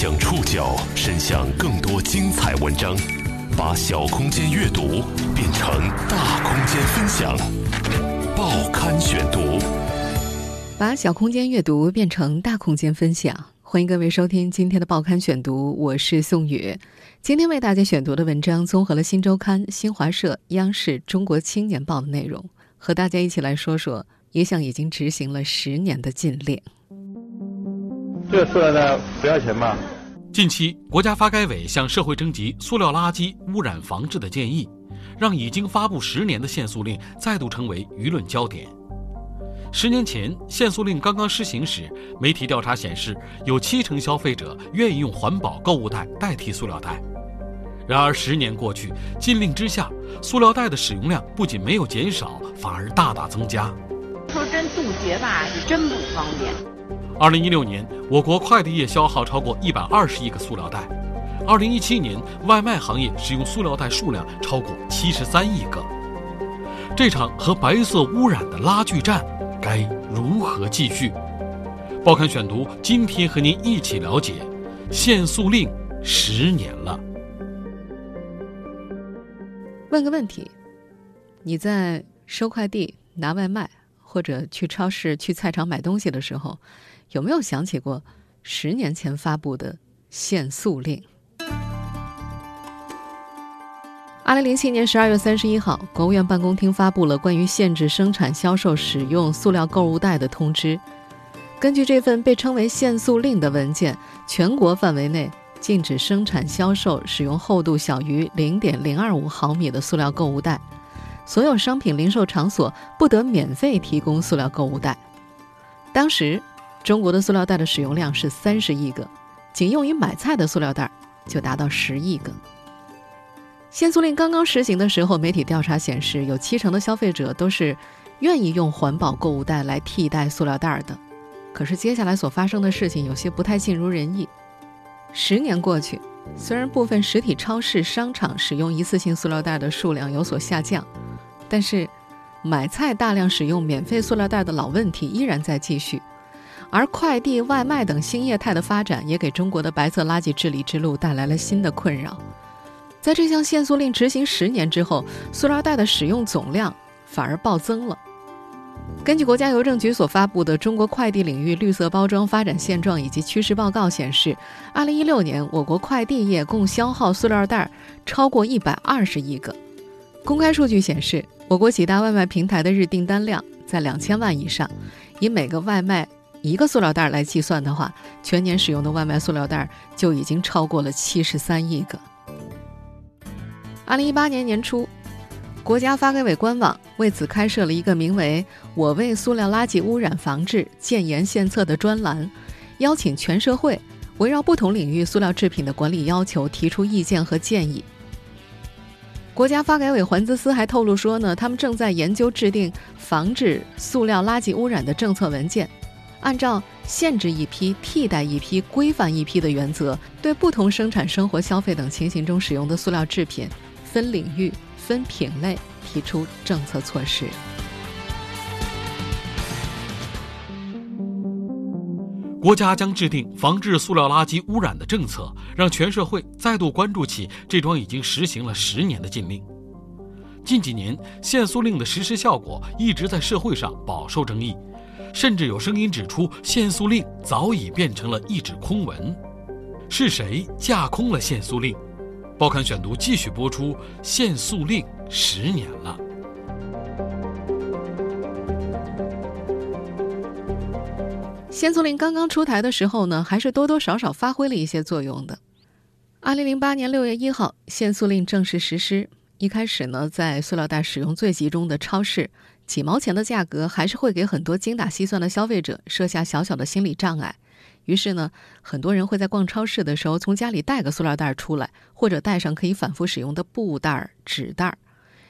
将触角伸向更多精彩文章，把小空间阅读变成大空间分享。报刊选读，把小空间阅读变成大空间分享。欢迎各位收听今天的报刊选读，我是宋宇。今天为大家选读的文章综合了《新周刊》、新华社、央视、中国青年报的内容，和大家一起来说说一项已经执行了十年的禁令。这个塑料袋不要钱吧？近期，国家发改委向社会征集塑料垃圾污染防治的建议，让已经发布十年的限塑令再度成为舆论焦点。十年前，限塑令刚刚施行时，媒体调查显示，有七成消费者愿意用环保购物袋代替塑料袋。然而，十年过去，禁令之下，塑料袋的使用量不仅没有减少，反而大大增加。说真，渡劫吧是真不方便。二零一六年，我国快递业消耗超过一百二十亿个塑料袋；二零一七年，外卖行业使用塑料袋数量超过七十三亿个。这场和白色污染的拉锯战。该如何继续？报刊选读，今天和您一起了解限塑令十年了。问个问题：你在收快递、拿外卖，或者去超市、去菜场买东西的时候，有没有想起过十年前发布的限塑令？二零零七年十二月三十一号，国务院办公厅发布了关于限制生产、销售、使用塑料购物袋的通知。根据这份被称为“限塑令”的文件，全国范围内禁止生产、销售、使用厚度小于零点零二五毫米的塑料购物袋。所有商品零售场所不得免费提供塑料购物袋。当时，中国的塑料袋的使用量是三十亿个，仅用于买菜的塑料袋就达到十亿个。限塑令刚刚实行的时候，媒体调查显示，有七成的消费者都是愿意用环保购物袋来替代塑料袋的。可是接下来所发生的事情有些不太尽如人意。十年过去，虽然部分实体超市、商场使用一次性塑料袋的数量有所下降，但是买菜大量使用免费塑料袋的老问题依然在继续。而快递、外卖等新业态的发展，也给中国的白色垃圾治理之路带来了新的困扰。在这项限塑令执行十年之后，塑料袋的使用总量反而暴增了。根据国家邮政局所发布的《中国快递领域绿色包装发展现状以及趋势报告》显示，2016年我国快递业共消耗塑料袋超过120亿个。公开数据显示，我国几大外卖平台的日订单量在2000万以上，以每个外卖一个塑料袋来计算的话，全年使用的外卖塑料袋就已经超过了73亿个。二零一八年年初，国家发改委官网为此开设了一个名为“我为塑料垃圾污染防治建言献策”的专栏，邀请全社会围绕不同领域塑料制品的管理要求提出意见和建议。国家发改委环资司还透露说呢，他们正在研究制定防治塑料垃圾污染的政策文件，按照限制一批、替代一批、规范一批的原则，对不同生产、生活、消费等情形中使用的塑料制品。分领域、分品类提出政策措施。国家将制定防治塑料垃圾污染的政策，让全社会再度关注起这桩已经实行了十年的禁令。近几年，限塑令的实施效果一直在社会上饱受争议，甚至有声音指出，限塑令早已变成了一纸空文。是谁架空了限塑令？报刊选读继续播出。限塑令十年了，限塑令刚刚出台的时候呢，还是多多少少发挥了一些作用的。二零零八年六月一号，限塑令正式实施。一开始呢，在塑料袋使用最集中的超市，几毛钱的价格还是会给很多精打细算的消费者设下小小的心理障碍。于是呢，很多人会在逛超市的时候从家里带个塑料袋出来，或者带上可以反复使用的布袋、纸袋。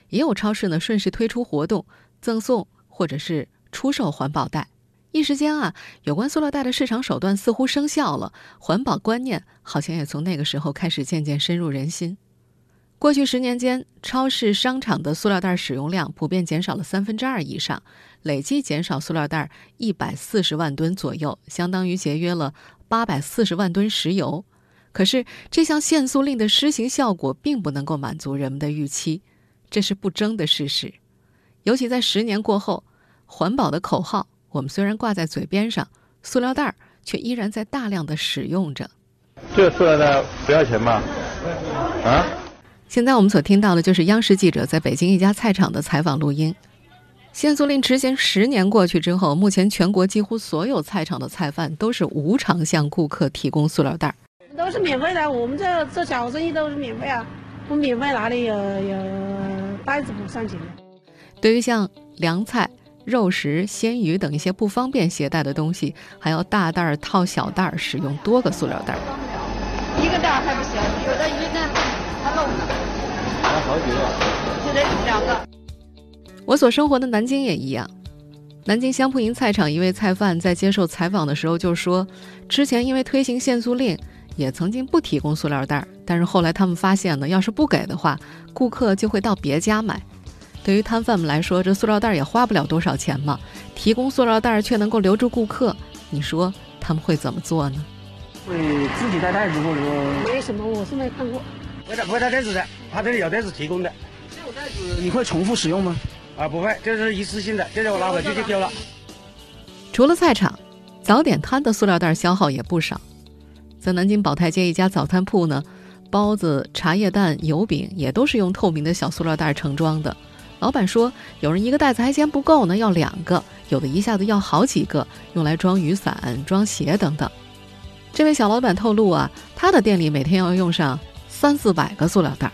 也有超市呢顺势推出活动，赠送或者是出售环保袋。一时间啊，有关塑料袋的市场手段似乎生效了，环保观念好像也从那个时候开始渐渐深入人心。过去十年间，超市、商场的塑料袋使用量普遍减少了三分之二以上，累计减少塑料袋一百四十万吨左右，相当于节约了八百四十万吨石油。可是这项限塑令的施行效果并不能够满足人们的预期，这是不争的事实。尤其在十年过后，环保的口号我们虽然挂在嘴边上，塑料袋却依然在大量的使用着。这塑料袋不要钱吗？啊？现在我们所听到的就是央视记者在北京一家菜场的采访录音。限塑令执行十年过去之后，目前全国几乎所有菜场的菜贩都是无偿向顾客提供塑料袋。都是免费的，我们这做小生意都是免费啊，不免费哪里有有袋子不算钱的？对于像凉菜、肉食、鲜鱼等一些不方便携带的东西，还要大袋儿套小袋儿，使用多个塑料袋。一个袋儿还不行，好几个，就得两个。我所生活的南京也一样。南京香铺营菜场一位菜贩在接受采访的时候就说，之前因为推行限塑令，也曾经不提供塑料袋，但是后来他们发现呢，要是不给的话，顾客就会到别家买。对于摊贩们来说，这塑料袋也花不了多少钱嘛，提供塑料袋却能够留住顾客，你说他们会怎么做呢？会自己带袋子，或者说没什么，我是没看过。不会带不会带袋子的，他这里有袋子提供的。这种袋子你会重复使用吗？啊，不会，这是一次性的，这是我拿回去就丢了。除了菜场，早点摊的塑料袋消耗也不少。在南京宝泰街一家早餐铺呢，包子、茶叶蛋、油饼也都是用透明的小塑料袋盛装的。老板说，有人一个袋子还嫌不够呢，要两个；有的一下子要好几个，用来装雨伞、装鞋等等。这位小老板透露啊，他的店里每天要用上三四百个塑料袋。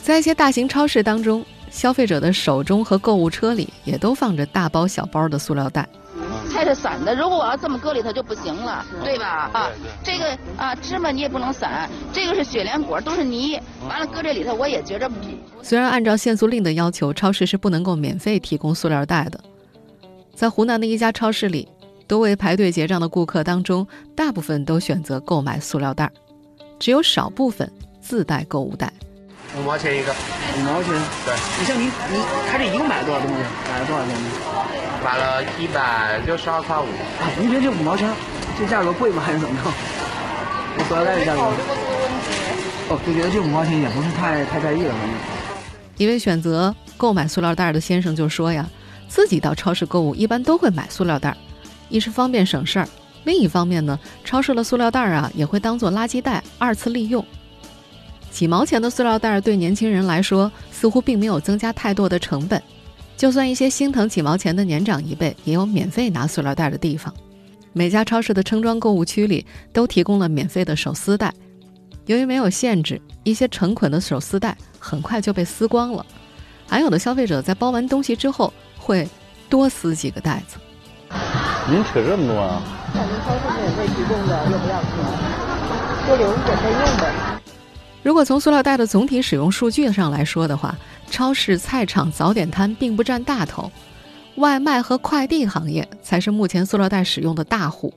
在一些大型超市当中，消费者的手中和购物车里也都放着大包小包的塑料袋。菜是散的，如果我要这么搁里头就不行了，对吧？啊，这个啊芝麻你也不能散，这个是雪莲果都是泥，完了搁这里头我也觉着。虽然按照限塑令的要求，超市是不能够免费提供塑料袋的。在湖南的一家超市里，多位排队结账的顾客当中，大部分都选择购买塑料袋，只有少部分自带购物袋。五毛钱一个，五毛钱。对，你像您，你他这一共买了多少东西？买了多少钱？买了一百六十二块五。啊，一瓶就五毛钱，这价格贵吗？还是怎么着？这塑料袋的价格。哦，就觉得这五毛钱也不是太太在意了，反正。一位选择购买塑料袋的先生就说呀，自己到超市购物一般都会买塑料袋，一是方便省事儿，另一方面呢，超市的塑料袋啊也会当做垃圾袋二次利用。几毛钱的塑料袋对年轻人来说似乎并没有增加太多的成本，就算一些心疼几毛钱的年长一辈，也有免费拿塑料袋的地方。每家超市的称装购物区里都提供了免费的手撕袋，由于没有限制，一些成捆的手撕袋很快就被撕光了。还有的消费者在包完东西之后会多撕几个袋子。您扯这么多啊？咱们超市免费提供的又不要，多留一点备用呗。如果从塑料袋的总体使用数据上来说的话，超市、菜场、早点摊并不占大头，外卖和快递行业才是目前塑料袋使用的大户。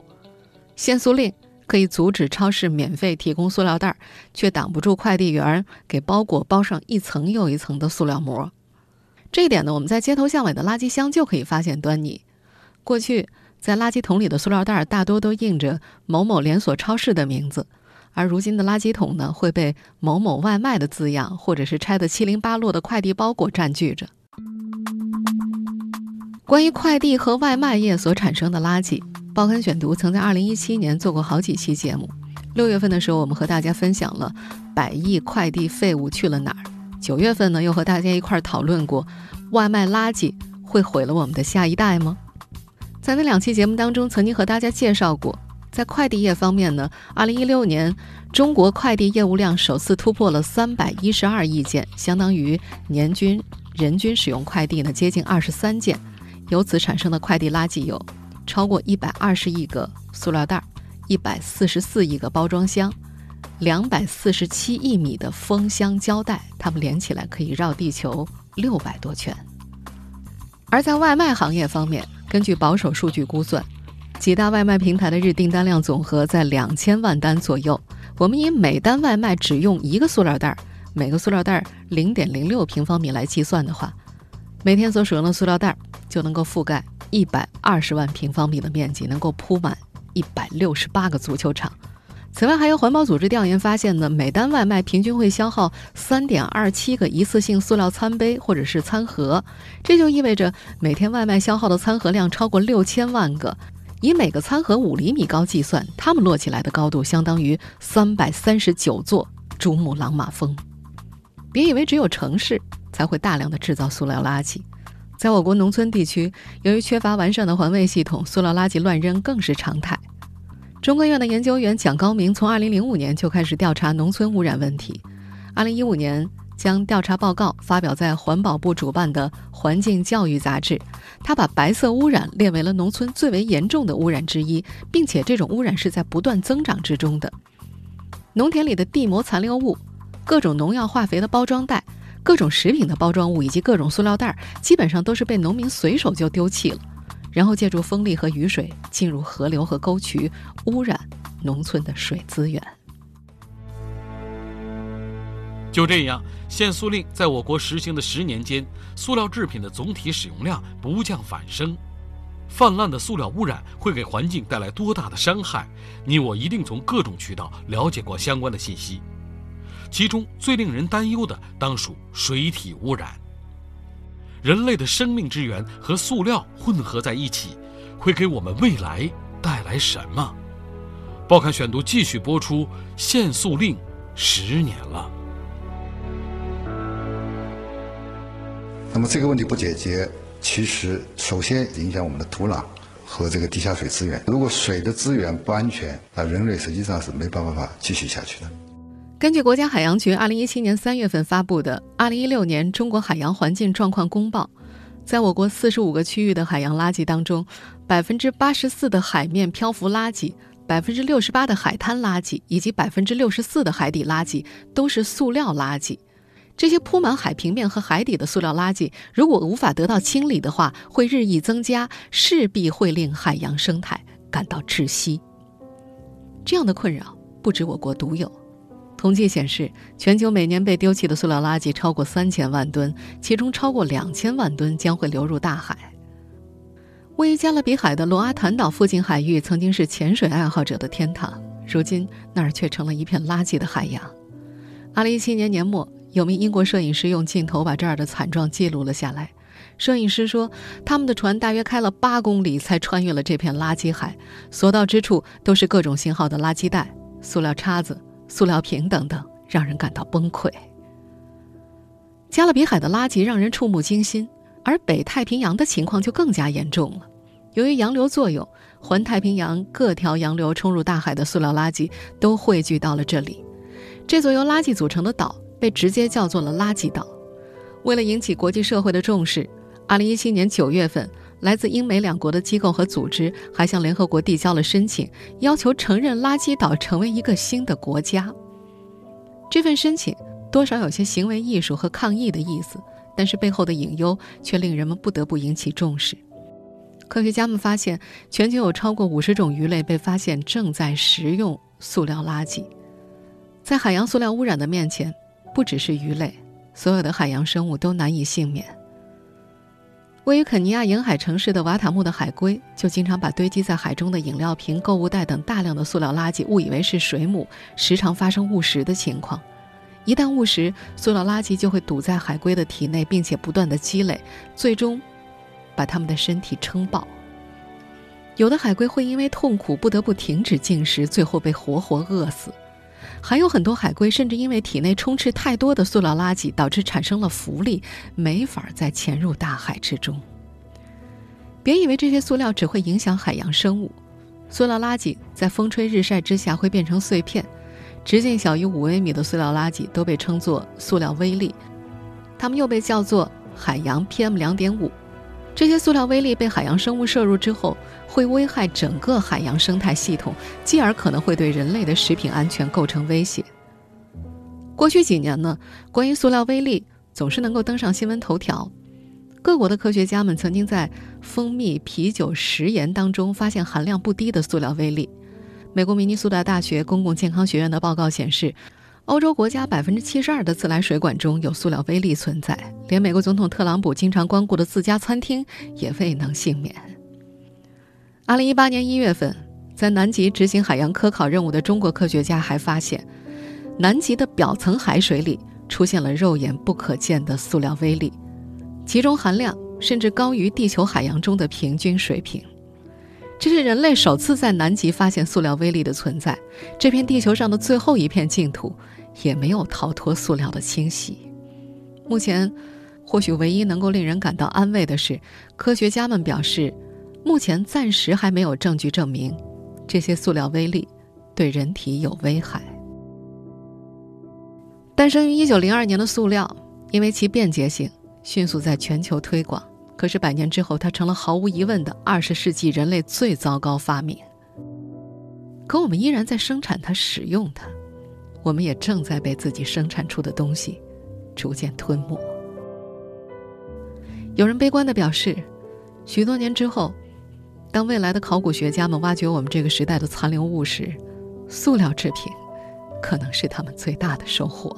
限塑令可以阻止超市免费提供塑料袋，却挡不住快递员给包裹包上一层又一层的塑料膜。这一点呢，我们在街头巷尾的垃圾箱就可以发现端倪。过去，在垃圾桶里的塑料袋大多都印着某某连锁超市的名字。而如今的垃圾桶呢，会被某某外卖的字样，或者是拆得七零八落的快递包裹占据着。关于快递和外卖业所产生的垃圾，报刊选读曾在二零一七年做过好几期节目。六月份的时候，我们和大家分享了百亿快递废物去了哪儿。九月份呢，又和大家一块儿讨论过外卖垃圾会毁了我们的下一代吗？在那两期节目当中，曾经和大家介绍过。在快递业方面呢，二零一六年中国快递业务量首次突破了三百一十二亿件，相当于年均人均使用快递呢接近二十三件。由此产生的快递垃圾有超过一百二十亿个塑料袋，一百四十四亿个包装箱，两百四十七亿米的封箱胶带，它们连起来可以绕地球六百多圈。而在外卖行业方面，根据保守数据估算。几大外卖平台的日订单量总和在两千万单左右。我们以每单外卖只用一个塑料袋，每个塑料袋零点零六平方米来计算的话，每天所使用的塑料袋就能够覆盖一百二十万平方米的面积，能够铺满一百六十八个足球场。此外，还有环保组织调研发现呢，每单外卖平均会消耗三点二七个一次性塑料餐杯或者是餐盒，这就意味着每天外卖消耗的餐盒量超过六千万个。以每个餐盒五厘米高计算，它们摞起来的高度相当于三百三十九座珠穆朗玛峰。别以为只有城市才会大量的制造塑料垃圾，在我国农村地区，由于缺乏完善的环卫系统，塑料垃圾乱扔更是常态。中科院的研究员蒋高明从2005年就开始调查农村污染问题，2015年将调查报告发表在环保部主办的《环境教育》杂志。他把白色污染列为了农村最为严重的污染之一，并且这种污染是在不断增长之中的。农田里的地膜残留物、各种农药化肥的包装袋、各种食品的包装物以及各种塑料袋，基本上都是被农民随手就丢弃了。然后借助风力和雨水进入河流和沟渠，污染农村的水资源。就这样，限塑令在我国实行的十年间，塑料制品的总体使用量不降反升。泛滥的塑料污染会给环境带来多大的伤害？你我一定从各种渠道了解过相关的信息。其中最令人担忧的，当属水体污染。人类的生命之源和塑料混合在一起，会给我们未来带来什么？报刊选读继续播出。限塑令十年了，那么这个问题不解决，其实首先影响我们的土壤和这个地下水资源。如果水的资源不安全，那人类实际上是没办法继续下去的。根据国家海洋局二零一七年三月份发布的《二零一六年中国海洋环境状况公报》，在我国四十五个区域的海洋垃圾当中，百分之八十四的海面漂浮垃圾、百分之六十八的海滩垃圾以及百分之六十四的海底垃圾都是塑料垃圾。这些铺满海平面和海底的塑料垃圾，如果无法得到清理的话，会日益增加，势必会令海洋生态感到窒息。这样的困扰不止我国独有。统计显示，全球每年被丢弃的塑料垃圾超过三千万吨，其中超过两千万吨将会流入大海。位于加勒比海的罗阿坦岛附近海域曾经是潜水爱好者的天堂，如今那儿却成了一片垃圾的海洋。二零一七年年末，有名英国摄影师用镜头把这儿的惨状记录了下来。摄影师说，他们的船大约开了八公里才穿越了这片垃圾海，所到之处都是各种型号的垃圾袋、塑料叉子。塑料瓶等等，让人感到崩溃。加勒比海的垃圾让人触目惊心，而北太平洋的情况就更加严重了。由于洋流作用，环太平洋各条洋流冲入大海的塑料垃圾都汇聚到了这里。这座由垃圾组成的岛被直接叫做了“垃圾岛”。为了引起国际社会的重视，2017年9月份。来自英美两国的机构和组织还向联合国递交了申请，要求承认垃圾岛成为一个新的国家。这份申请多少有些行为艺术和抗议的意思，但是背后的隐忧却令人们不得不引起重视。科学家们发现，全球有超过五十种鱼类被发现正在食用塑料垃圾。在海洋塑料污染的面前，不只是鱼类，所有的海洋生物都难以幸免。位于肯尼亚沿海城市的瓦塔木的海龟，就经常把堆积在海中的饮料瓶、购物袋等大量的塑料垃圾误以为是水母，时常发生误食的情况。一旦误食，塑料垃圾就会堵在海龟的体内，并且不断的积累，最终把它们的身体撑爆。有的海龟会因为痛苦不得不停止进食，最后被活活饿死。还有很多海龟甚至因为体内充斥太多的塑料垃圾，导致产生了浮力，没法再潜入大海之中。别以为这些塑料只会影响海洋生物，塑料垃圾在风吹日晒之下会变成碎片，直径小于五微米的塑料垃圾都被称作塑料微粒，它们又被叫做海洋 PM 两点五。这些塑料微粒被海洋生物摄入之后，会危害整个海洋生态系统，继而可能会对人类的食品安全构成威胁。过去几年呢，关于塑料微粒总是能够登上新闻头条。各国的科学家们曾经在蜂蜜、啤酒、食盐当中发现含量不低的塑料微粒。美国明尼苏达大学公共健康学院的报告显示。欧洲国家百分之七十二的自来水管中有塑料微粒存在，连美国总统特朗普经常光顾的自家餐厅也未能幸免。二零一八年一月份，在南极执行海洋科考任务的中国科学家还发现，南极的表层海水里出现了肉眼不可见的塑料微粒，其中含量甚至高于地球海洋中的平均水平。这是人类首次在南极发现塑料微粒的存在，这片地球上的最后一片净土也没有逃脱塑料的侵袭。目前，或许唯一能够令人感到安慰的是，科学家们表示，目前暂时还没有证据证明这些塑料微粒对人体有危害。诞生于1902年的塑料，因为其便捷性，迅速在全球推广。可是百年之后，它成了毫无疑问的二十世纪人类最糟糕发明。可我们依然在生产它、使用它，我们也正在被自己生产出的东西逐渐吞没。有人悲观地表示，许多年之后，当未来的考古学家们挖掘我们这个时代的残留物时，塑料制品可能是他们最大的收获。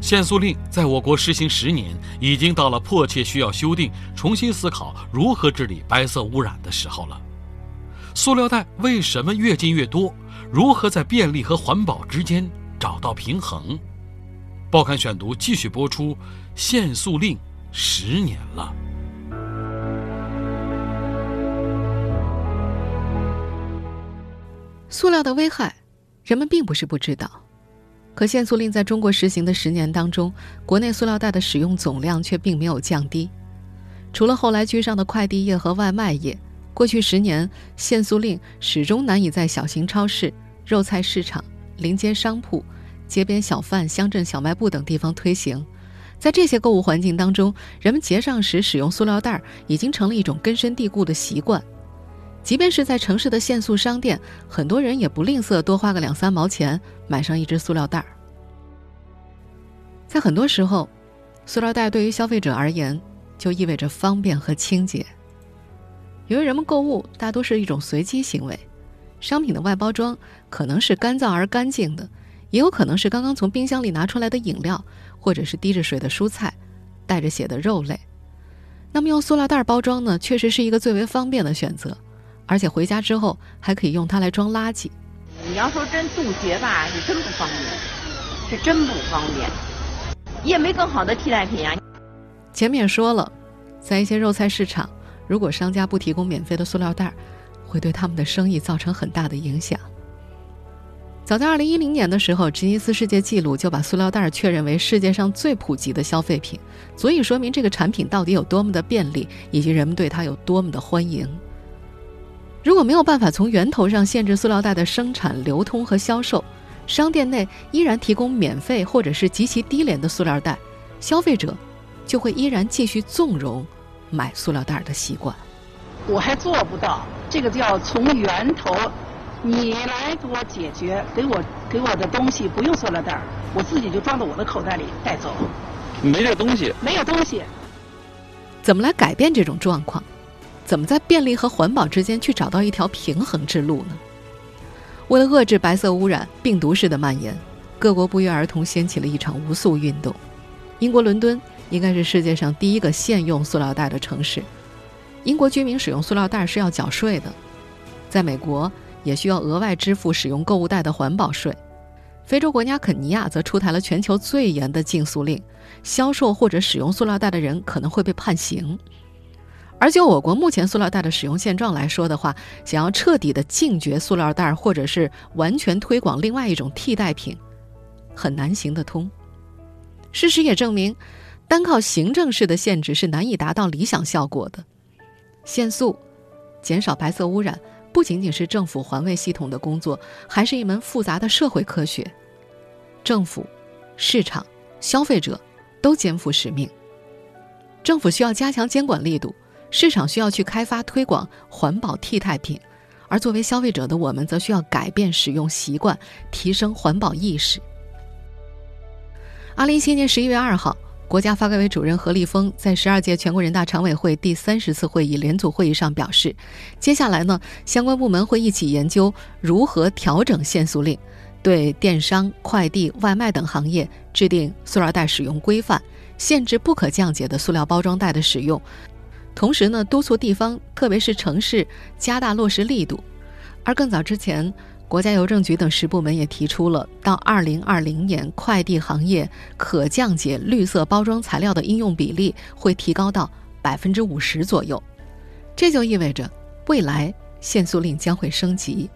限塑令在我国实行十年，已经到了迫切需要修订、重新思考如何治理白色污染的时候了。塑料袋为什么越进越多？如何在便利和环保之间找到平衡？报刊选读继续播出。限塑令十年了，塑料的危害，人们并不是不知道。可限塑令在中国实行的十年当中，国内塑料袋的使用总量却并没有降低。除了后来居上的快递业和外卖业，过去十年限塑令始终难以在小型超市、肉菜市场、临街商铺、街边小贩、乡镇小卖部等地方推行。在这些购物环境当中，人们结账时使用塑料袋已经成了一种根深蒂固的习惯。即便是在城市的限塑商店，很多人也不吝啬多花个两三毛钱买上一只塑料袋儿。在很多时候，塑料袋对于消费者而言就意味着方便和清洁。由于人们购物大多是一种随机行为，商品的外包装可能是干燥而干净的，也有可能是刚刚从冰箱里拿出来的饮料，或者是滴着水的蔬菜，带着血的肉类。那么用塑料袋包装呢，确实是一个最为方便的选择。而且回家之后还可以用它来装垃圾。你要说真杜绝吧，是真不方便，是真不方便，也没更好的替代品啊。前面说了，在一些肉菜市场，如果商家不提供免费的塑料袋，会对他们的生意造成很大的影响。早在2010年的时候，吉尼斯世界纪录就把塑料袋确认为世界上最普及的消费品，足以说明这个产品到底有多么的便利，以及人们对它有多么的欢迎。如果没有办法从源头上限制塑料袋的生产、流通和销售，商店内依然提供免费或者是极其低廉的塑料袋，消费者就会依然继续纵容买塑料袋的习惯。我还做不到，这个叫从源头，你来给我解决，给我给我的东西不用塑料袋，我自己就装到我的口袋里带走。没这东西，没有东西，怎么来改变这种状况？怎么在便利和环保之间去找到一条平衡之路呢？为了遏制白色污染病毒式的蔓延，各国不约而同掀起了一场无塑运动。英国伦敦应该是世界上第一个限用塑料袋的城市。英国居民使用塑料袋是要缴税的，在美国也需要额外支付使用购物袋的环保税。非洲国家肯尼亚则出台了全球最严的禁塑令，销售或者使用塑料袋的人可能会被判刑。而就我国目前塑料袋的使用现状来说的话，想要彻底的禁绝塑料袋，或者是完全推广另外一种替代品，很难行得通。事实也证明，单靠行政式的限制是难以达到理想效果的。限塑、减少白色污染，不仅仅是政府环卫系统的工作，还是一门复杂的社会科学。政府、市场、消费者都肩负使命。政府需要加强监管力度。市场需要去开发推广环保替代品，而作为消费者的我们则需要改变使用习惯，提升环保意识。二零一七年十一月二号，国家发改委主任何立峰在十二届全国人大常委会第三十次会议联组会议上表示，接下来呢，相关部门会一起研究如何调整限塑令，对电商、快递、外卖等行业制定塑料袋使用规范，限制不可降解的塑料包装袋的使用。同时呢，督促地方，特别是城市加大落实力度。而更早之前，国家邮政局等十部门也提出了，到二零二零年，快递行业可降解绿色包装材料的应用比例会提高到百分之五十左右。这就意味着，未来限塑令将会升级。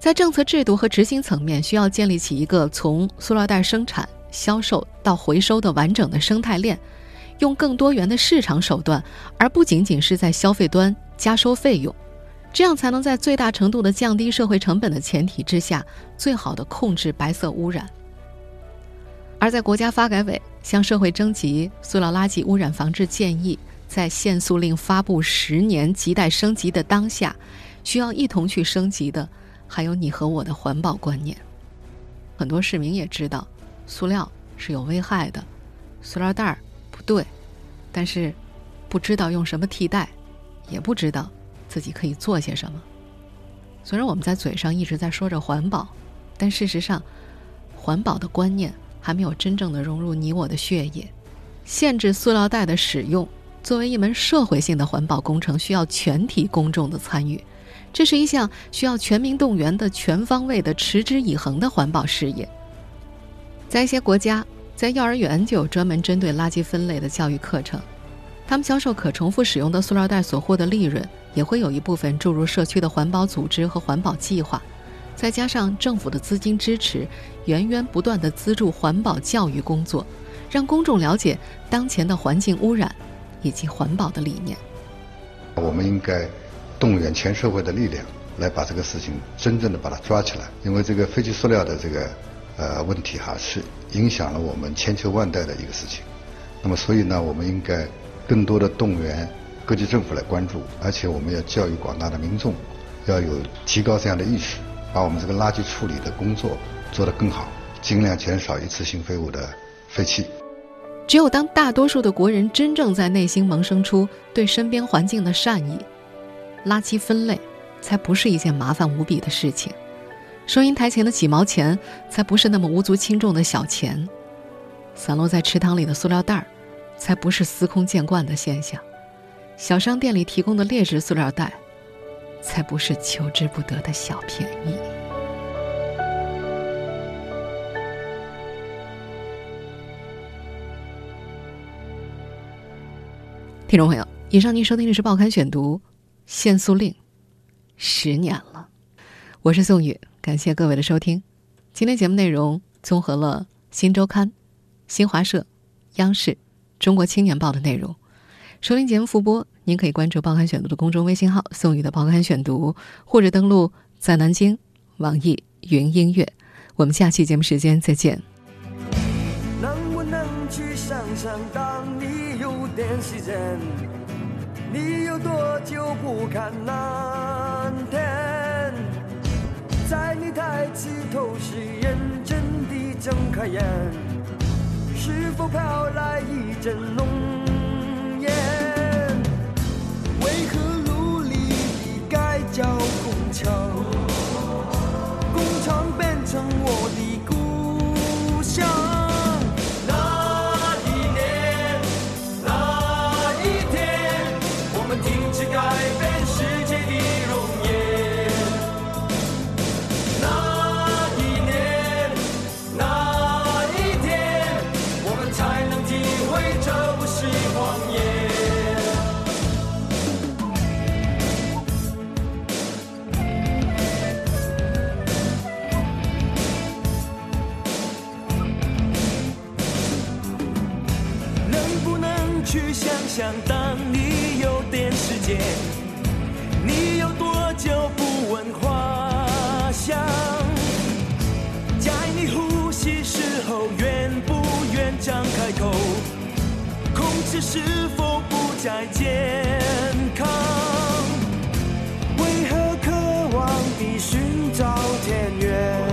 在政策制度和执行层面，需要建立起一个从塑料袋生产、销售到回收的完整的生态链，用更多元的市场手段，而不仅仅是在消费端加收费用，这样才能在最大程度的降低社会成本的前提之下，最好的控制白色污染。而在国家发改委向社会征集塑料垃圾污染防治建议，在限塑令发布十年亟待升级的当下，需要一同去升级的。还有你和我的环保观念，很多市民也知道，塑料是有危害的，塑料袋儿不对，但是不知道用什么替代，也不知道自己可以做些什么。虽然我们在嘴上一直在说着环保，但事实上，环保的观念还没有真正的融入你我的血液。限制塑料袋的使用，作为一门社会性的环保工程，需要全体公众的参与。这是一项需要全民动员的全方位的持之以恒的环保事业。在一些国家，在幼儿园就有专门针对垃圾分类的教育课程，他们销售可重复使用的塑料袋所获的利润，也会有一部分注入社区的环保组织和环保计划，再加上政府的资金支持，源源不断的资助环保教育工作，让公众了解当前的环境污染以及环保的理念。我们应该。动员全社会的力量来把这个事情真正的把它抓起来，因为这个废弃塑料的这个呃问题哈是影响了我们千秋万代的一个事情。那么所以呢，我们应该更多的动员各级政府来关注，而且我们要教育广大的民众，要有提高这样的意识，把我们这个垃圾处理的工作做得更好，尽量减少一次性废物的废弃。只有当大多数的国人真正在内心萌生出对身边环境的善意。垃圾分类，才不是一件麻烦无比的事情；收银台前的几毛钱，才不是那么无足轻重的小钱；散落在池塘里的塑料袋儿，才不是司空见惯的现象；小商店里提供的劣质塑料袋，才不是求之不得的小便宜。听众朋友，以上您收听的是《报刊选读》。限塑令，十年了。我是宋宇，感谢各位的收听。今天节目内容综合了《新周刊》、新华社、央视、中国青年报的内容。收听节目复播，您可以关注《报刊选读》的公众微信号“宋宇的报刊选读”，或者登录在南京网易云音乐。我们下期节目时间再见。能不能去想想，当你有点时间？你有多久不看蓝天？在你抬起头时，认真地睁开眼，飘来一阵浓。去想当你有点时间，你有多久不闻花香？在你呼吸时候，愿不愿张开口？空气是否不再健康？为何渴望地寻找田园？